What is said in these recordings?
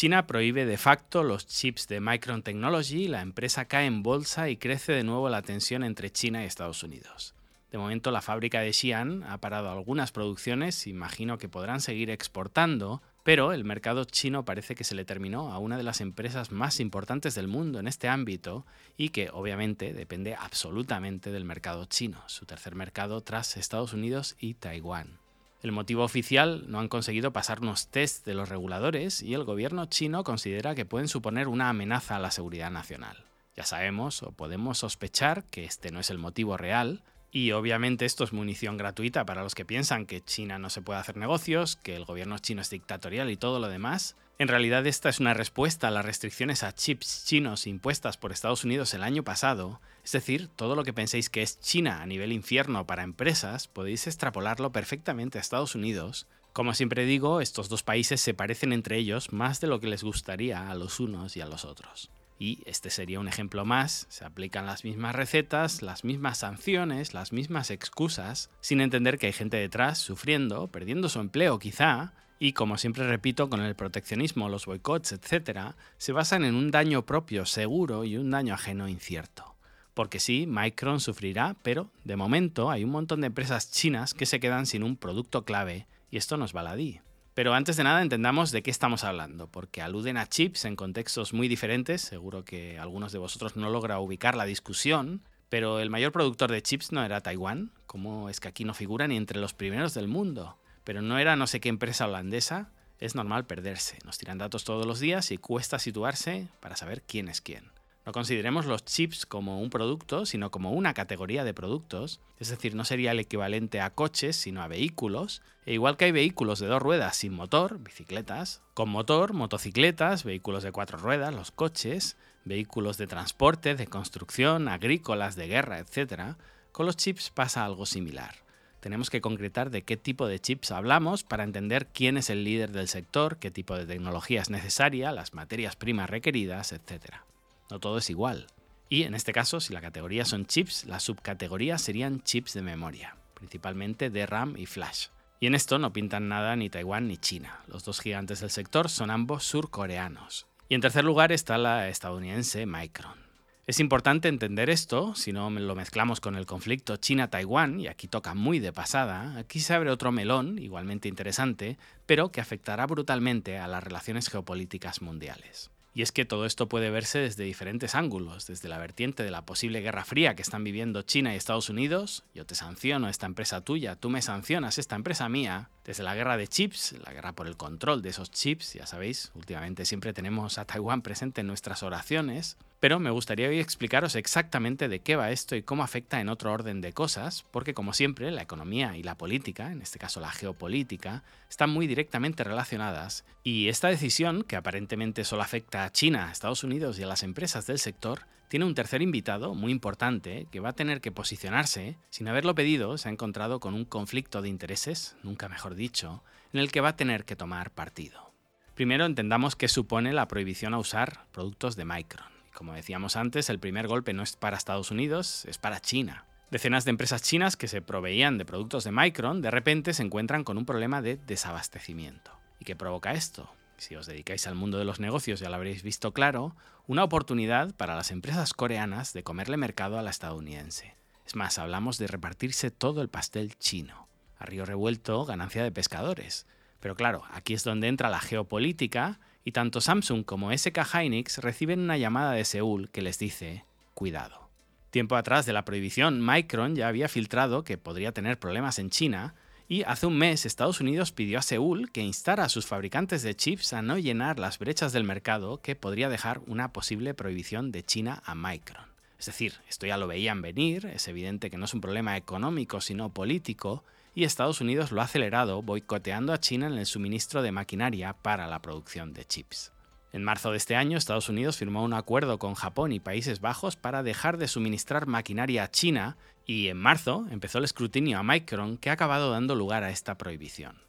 China prohíbe de facto los chips de Micron Technology, la empresa cae en bolsa y crece de nuevo la tensión entre China y Estados Unidos. De momento la fábrica de Xi'an ha parado algunas producciones, imagino que podrán seguir exportando, pero el mercado chino parece que se le terminó a una de las empresas más importantes del mundo en este ámbito y que obviamente depende absolutamente del mercado chino, su tercer mercado tras Estados Unidos y Taiwán. El motivo oficial no han conseguido pasar unos tests de los reguladores y el gobierno chino considera que pueden suponer una amenaza a la seguridad nacional. Ya sabemos o podemos sospechar que este no es el motivo real, y obviamente esto es munición gratuita para los que piensan que China no se puede hacer negocios, que el gobierno chino es dictatorial y todo lo demás. En realidad esta es una respuesta a las restricciones a chips chinos impuestas por Estados Unidos el año pasado. Es decir, todo lo que penséis que es China a nivel infierno para empresas, podéis extrapolarlo perfectamente a Estados Unidos. Como siempre digo, estos dos países se parecen entre ellos más de lo que les gustaría a los unos y a los otros. Y este sería un ejemplo más, se aplican las mismas recetas, las mismas sanciones, las mismas excusas, sin entender que hay gente detrás sufriendo, perdiendo su empleo quizá, y como siempre repito, con el proteccionismo, los boicots, etc., se basan en un daño propio seguro y un daño ajeno incierto. Porque sí, Micron sufrirá, pero de momento hay un montón de empresas chinas que se quedan sin un producto clave, y esto nos baladí. Pero antes de nada entendamos de qué estamos hablando, porque aluden a chips en contextos muy diferentes, seguro que algunos de vosotros no logra ubicar la discusión, pero el mayor productor de chips no era Taiwán, como es que aquí no figura ni entre los primeros del mundo, pero no era no sé qué empresa holandesa, es normal perderse, nos tiran datos todos los días y cuesta situarse para saber quién es quién. No consideremos los chips como un producto, sino como una categoría de productos, es decir, no sería el equivalente a coches, sino a vehículos, e igual que hay vehículos de dos ruedas sin motor, bicicletas, con motor, motocicletas, vehículos de cuatro ruedas, los coches, vehículos de transporte, de construcción, agrícolas, de guerra, etc., con los chips pasa algo similar. Tenemos que concretar de qué tipo de chips hablamos para entender quién es el líder del sector, qué tipo de tecnología es necesaria, las materias primas requeridas, etc. No todo es igual. Y en este caso, si la categoría son chips, las subcategorías serían chips de memoria, principalmente de RAM y flash. Y en esto no pintan nada ni Taiwán ni China. Los dos gigantes del sector son ambos surcoreanos. Y en tercer lugar está la estadounidense Micron. Es importante entender esto, si no lo mezclamos con el conflicto China-Taiwán, y aquí toca muy de pasada, aquí se abre otro melón, igualmente interesante, pero que afectará brutalmente a las relaciones geopolíticas mundiales. Y es que todo esto puede verse desde diferentes ángulos, desde la vertiente de la posible guerra fría que están viviendo China y Estados Unidos, yo te sanciono esta empresa tuya, tú me sancionas esta empresa mía, desde la guerra de chips, la guerra por el control de esos chips, ya sabéis, últimamente siempre tenemos a Taiwán presente en nuestras oraciones, pero me gustaría hoy explicaros exactamente de qué va esto y cómo afecta en otro orden de cosas, porque como siempre la economía y la política, en este caso la geopolítica, están muy directamente relacionadas y esta decisión, que aparentemente solo afecta a China, a Estados Unidos y a las empresas del sector, tiene un tercer invitado muy importante que va a tener que posicionarse, sin haberlo pedido, se ha encontrado con un conflicto de intereses, nunca mejor dicho, en el que va a tener que tomar partido. Primero entendamos qué supone la prohibición a usar productos de Micron. Como decíamos antes, el primer golpe no es para Estados Unidos, es para China. Decenas de empresas chinas que se proveían de productos de Micron de repente se encuentran con un problema de desabastecimiento. ¿Y qué provoca esto? Si os dedicáis al mundo de los negocios ya lo habréis visto claro, una oportunidad para las empresas coreanas de comerle mercado a la estadounidense. Es más, hablamos de repartirse todo el pastel chino. A río revuelto, ganancia de pescadores. Pero claro, aquí es donde entra la geopolítica y tanto Samsung como SK Hynix reciben una llamada de Seúl que les dice, cuidado. Tiempo atrás de la prohibición, Micron ya había filtrado que podría tener problemas en China, y hace un mes Estados Unidos pidió a Seúl que instara a sus fabricantes de chips a no llenar las brechas del mercado que podría dejar una posible prohibición de China a Micron. Es decir, esto ya lo veían venir, es evidente que no es un problema económico sino político, y Estados Unidos lo ha acelerado boicoteando a China en el suministro de maquinaria para la producción de chips. En marzo de este año, Estados Unidos firmó un acuerdo con Japón y Países Bajos para dejar de suministrar maquinaria a China y en marzo empezó el escrutinio a Micron que ha acabado dando lugar a esta prohibición.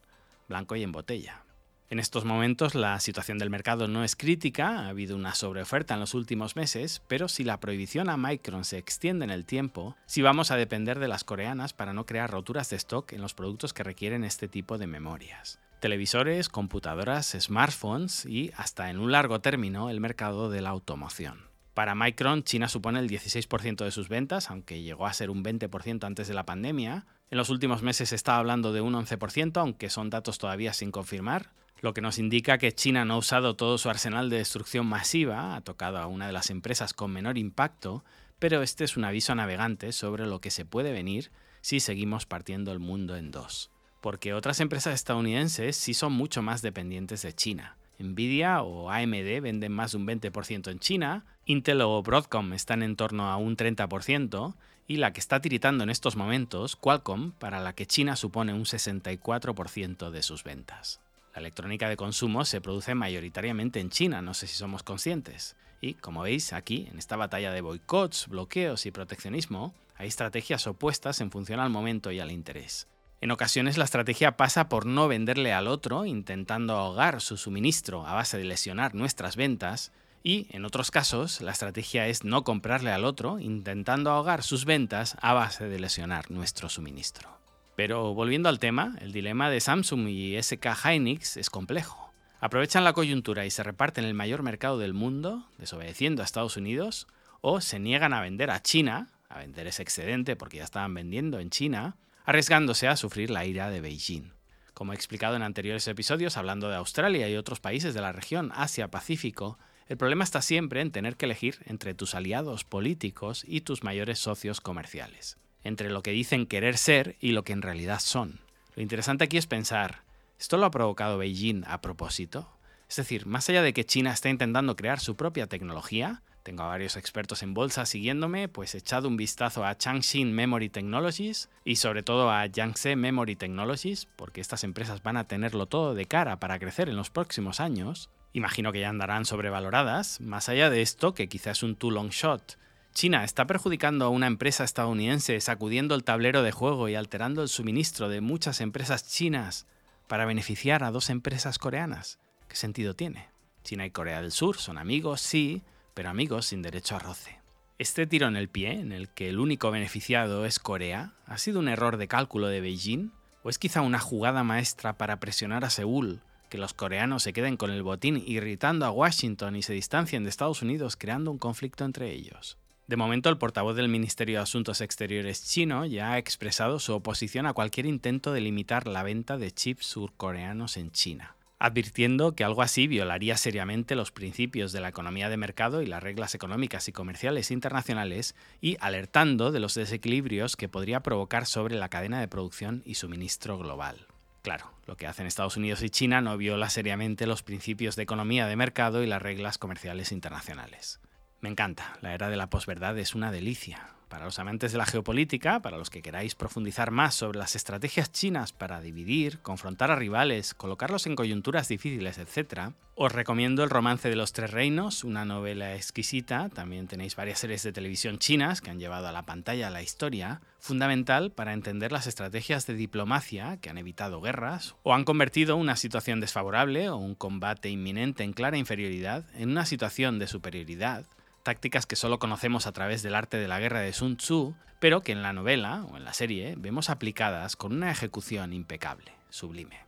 Blanco y en botella. En estos momentos la situación del mercado no es crítica, ha habido una sobreoferta en los últimos meses, pero si la prohibición a Micron se extiende en el tiempo, sí vamos a depender de las coreanas para no crear roturas de stock en los productos que requieren este tipo de memorias. televisores, computadoras, smartphones y, hasta en un largo término, el mercado de la automoción. Para Micron, China supone el 16% de sus ventas, aunque llegó a ser un 20% antes de la pandemia. En los últimos meses se está hablando de un 11%, aunque son datos todavía sin confirmar, lo que nos indica que China no ha usado todo su arsenal de destrucción masiva, ha tocado a una de las empresas con menor impacto, pero este es un aviso a navegantes sobre lo que se puede venir si seguimos partiendo el mundo en dos. Porque otras empresas estadounidenses sí son mucho más dependientes de China. Nvidia o AMD venden más de un 20% en China, Intel o Broadcom están en torno a un 30%, y la que está tiritando en estos momentos, Qualcomm, para la que China supone un 64% de sus ventas. La electrónica de consumo se produce mayoritariamente en China, no sé si somos conscientes. Y, como veis, aquí, en esta batalla de boicots, bloqueos y proteccionismo, hay estrategias opuestas en función al momento y al interés. En ocasiones la estrategia pasa por no venderle al otro, intentando ahogar su suministro a base de lesionar nuestras ventas, y en otros casos la estrategia es no comprarle al otro, intentando ahogar sus ventas a base de lesionar nuestro suministro. Pero volviendo al tema, el dilema de Samsung y SK Hynix es complejo. ¿Aprovechan la coyuntura y se reparten el mayor mercado del mundo, desobedeciendo a Estados Unidos? ¿O se niegan a vender a China, a vender ese excedente porque ya estaban vendiendo en China, arriesgándose a sufrir la ira de Beijing. Como he explicado en anteriores episodios, hablando de Australia y otros países de la región Asia-Pacífico, el problema está siempre en tener que elegir entre tus aliados políticos y tus mayores socios comerciales, entre lo que dicen querer ser y lo que en realidad son. Lo interesante aquí es pensar, ¿esto lo ha provocado Beijing a propósito? Es decir, más allá de que China está intentando crear su propia tecnología, tengo a varios expertos en bolsa siguiéndome, pues echado un vistazo a Changxin Memory Technologies y sobre todo a Yangtze Memory Technologies, porque estas empresas van a tenerlo todo de cara para crecer en los próximos años. Imagino que ya andarán sobrevaloradas. Más allá de esto, que quizás es un too long shot, China está perjudicando a una empresa estadounidense sacudiendo el tablero de juego y alterando el suministro de muchas empresas chinas para beneficiar a dos empresas coreanas. ¿Qué sentido tiene? China y Corea del Sur son amigos, sí, pero amigos sin derecho a roce. Este tiro en el pie, en el que el único beneficiado es Corea, ¿ha sido un error de cálculo de Beijing? ¿O es quizá una jugada maestra para presionar a Seúl, que los coreanos se queden con el botín irritando a Washington y se distancien de Estados Unidos creando un conflicto entre ellos? De momento, el portavoz del Ministerio de Asuntos Exteriores chino ya ha expresado su oposición a cualquier intento de limitar la venta de chips surcoreanos en China advirtiendo que algo así violaría seriamente los principios de la economía de mercado y las reglas económicas y comerciales internacionales y alertando de los desequilibrios que podría provocar sobre la cadena de producción y suministro global. Claro, lo que hacen Estados Unidos y China no viola seriamente los principios de economía de mercado y las reglas comerciales internacionales. Me encanta, la era de la posverdad es una delicia. Para los amantes de la geopolítica, para los que queráis profundizar más sobre las estrategias chinas para dividir, confrontar a rivales, colocarlos en coyunturas difíciles, etc., os recomiendo El romance de los tres reinos, una novela exquisita, también tenéis varias series de televisión chinas que han llevado a la pantalla la historia, fundamental para entender las estrategias de diplomacia que han evitado guerras o han convertido una situación desfavorable o un combate inminente en clara inferioridad en una situación de superioridad tácticas que solo conocemos a través del arte de la guerra de Sun Tzu, pero que en la novela o en la serie vemos aplicadas con una ejecución impecable, sublime.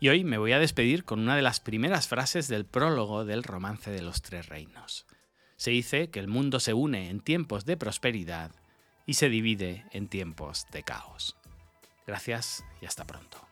Y hoy me voy a despedir con una de las primeras frases del prólogo del romance de los tres reinos. Se dice que el mundo se une en tiempos de prosperidad y se divide en tiempos de caos. Gracias y hasta pronto.